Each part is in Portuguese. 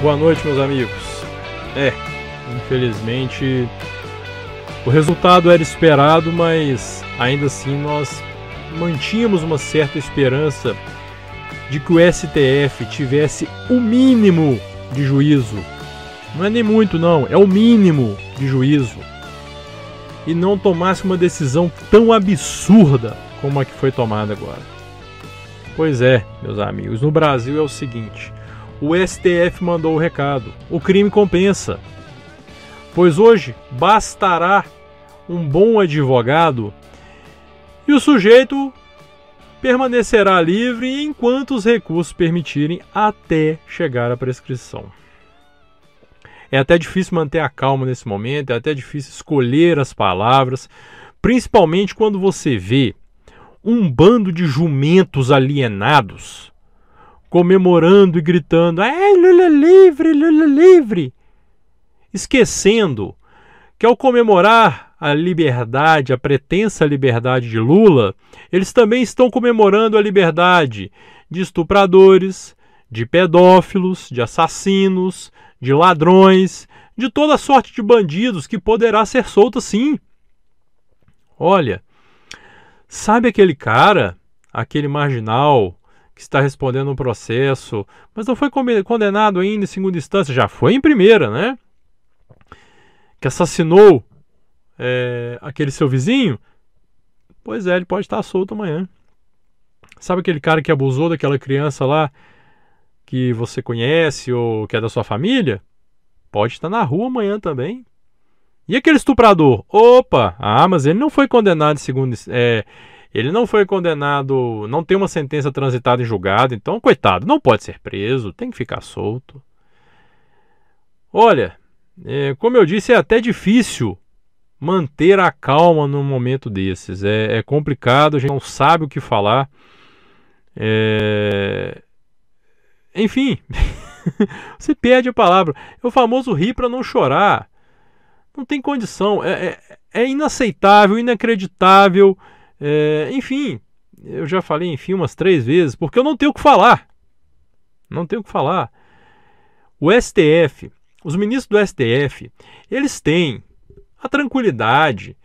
Boa noite, meus amigos. É, infelizmente o resultado era esperado, mas ainda assim nós mantínhamos uma certa esperança de que o STF tivesse o mínimo de juízo. Não é nem muito, não, é o mínimo de juízo. E não tomasse uma decisão tão absurda como a que foi tomada agora. Pois é, meus amigos, no Brasil é o seguinte: o STF mandou o recado. O crime compensa. Pois hoje bastará um bom advogado e o sujeito permanecerá livre enquanto os recursos permitirem até chegar à prescrição. É até difícil manter a calma nesse momento, é até difícil escolher as palavras, principalmente quando você vê um bando de jumentos alienados comemorando e gritando: "É Lula livre, Lula livre!", esquecendo que ao comemorar a liberdade, a pretensa liberdade de Lula, eles também estão comemorando a liberdade de estupradores, de pedófilos, de assassinos, de ladrões, de toda sorte de bandidos que poderá ser solto sim. Olha, sabe aquele cara, aquele marginal que está respondendo um processo, mas não foi condenado ainda em segunda instância, já foi em primeira, né? Que assassinou é, aquele seu vizinho? Pois é, ele pode estar solto amanhã. Sabe aquele cara que abusou daquela criança lá que você conhece ou que é da sua família? Pode estar na rua amanhã também. E aquele estuprador? Opa! Ah, mas ele não foi condenado em segunda. É, ele não foi condenado, não tem uma sentença transitada em julgado, então, coitado, não pode ser preso, tem que ficar solto. Olha, é, como eu disse, é até difícil manter a calma num momento desses. É, é complicado, a gente não sabe o que falar. É... Enfim, você perde a palavra. É o famoso rir para não chorar. Não tem condição. É, é, é inaceitável, inacreditável é, enfim, eu já falei enfim umas três vezes, porque eu não tenho o que falar. Não tenho o que falar. O STF, os ministros do STF, eles têm a tranquilidade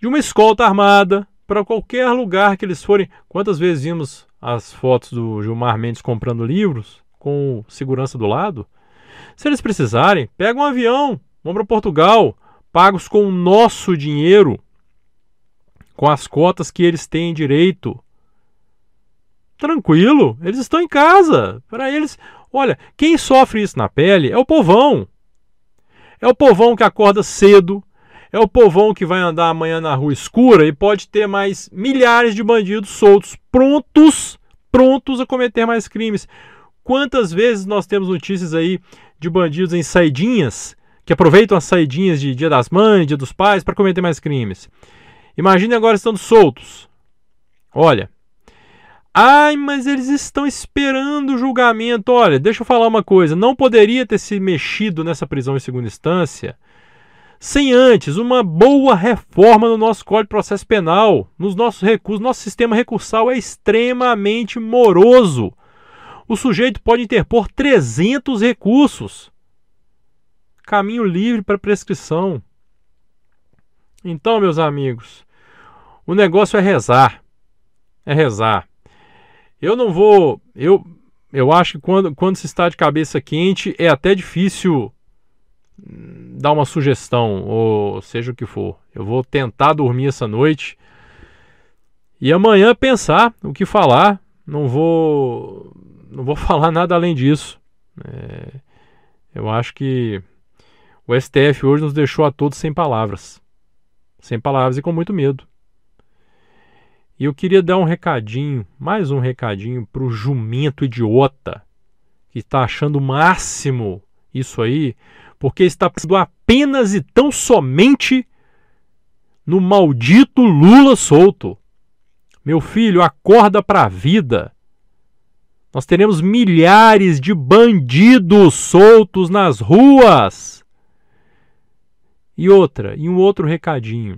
de uma escolta armada para qualquer lugar que eles forem. Quantas vezes vimos as fotos do Gilmar Mendes comprando livros com segurança do lado? Se eles precisarem, pegam um avião, vão para Portugal, pagos com o nosso dinheiro com as cotas que eles têm direito. Tranquilo, eles estão em casa. Para eles, olha, quem sofre isso na pele é o povão. É o povão que acorda cedo, é o povão que vai andar amanhã na rua escura e pode ter mais milhares de bandidos soltos, prontos, prontos a cometer mais crimes. Quantas vezes nós temos notícias aí de bandidos em saidinhas que aproveitam as saidinhas de Dia das Mães, Dia dos Pais para cometer mais crimes? Imagine agora estando soltos. Olha. Ai, mas eles estão esperando o julgamento. Olha, deixa eu falar uma coisa. Não poderia ter se mexido nessa prisão em segunda instância sem antes uma boa reforma no nosso Código de Processo Penal, nos nossos recursos. Nosso sistema recursal é extremamente moroso. O sujeito pode interpor 300 recursos. Caminho livre para prescrição. Então, meus amigos, o negócio é rezar. É rezar. Eu não vou. Eu, eu acho que quando, quando se está de cabeça quente é até difícil hum, dar uma sugestão, ou seja o que for. Eu vou tentar dormir essa noite e amanhã pensar o que falar. Não vou, não vou falar nada além disso. É, eu acho que o STF hoje nos deixou a todos sem palavras. Sem palavras e com muito medo. E eu queria dar um recadinho, mais um recadinho para o jumento idiota que está achando o máximo isso aí, porque está pensando apenas e tão somente no maldito Lula solto. Meu filho, acorda para a vida. Nós teremos milhares de bandidos soltos nas ruas. E outra, e um outro recadinho.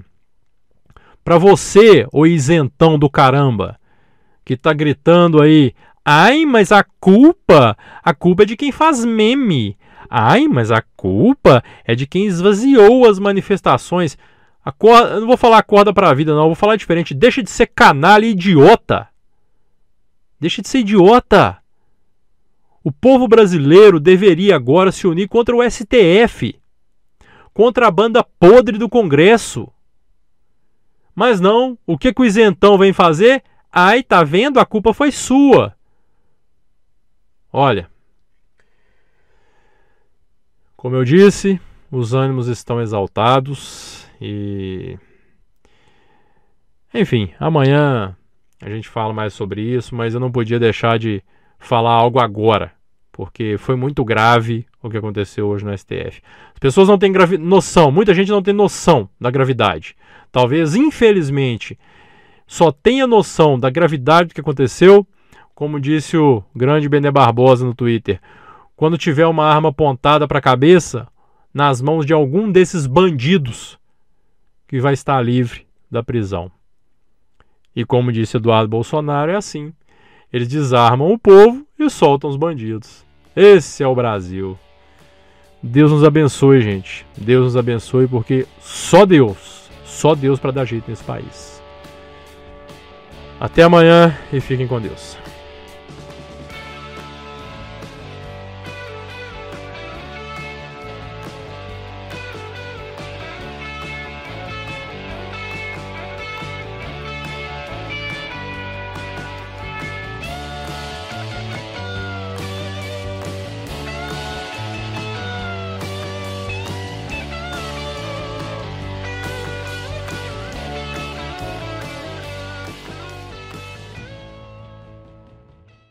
Para você, o isentão do caramba, que tá gritando aí, ai, mas a culpa, a culpa é de quem faz meme. Ai, mas a culpa é de quem esvaziou as manifestações. A corda, eu não vou falar corda para a vida, não, eu vou falar diferente. Deixa de ser canalha idiota. Deixa de ser idiota. O povo brasileiro deveria agora se unir contra o STF, contra a banda podre do Congresso. Mas não, o que, que o isentão vem fazer? Ai, tá vendo? A culpa foi sua. Olha, como eu disse, os ânimos estão exaltados e. Enfim, amanhã a gente fala mais sobre isso, mas eu não podia deixar de falar algo agora, porque foi muito grave o que aconteceu hoje no STF. As pessoas não têm noção, muita gente não tem noção da gravidade. Talvez, infelizmente, só tenha noção da gravidade do que aconteceu como disse o grande Bené Barbosa no Twitter, quando tiver uma arma apontada para a cabeça, nas mãos de algum desses bandidos que vai estar livre da prisão. E como disse Eduardo Bolsonaro, é assim. Eles desarmam o povo e soltam os bandidos. Esse é o Brasil. Deus nos abençoe, gente. Deus nos abençoe porque só Deus, só Deus para dar jeito nesse país. Até amanhã e fiquem com Deus.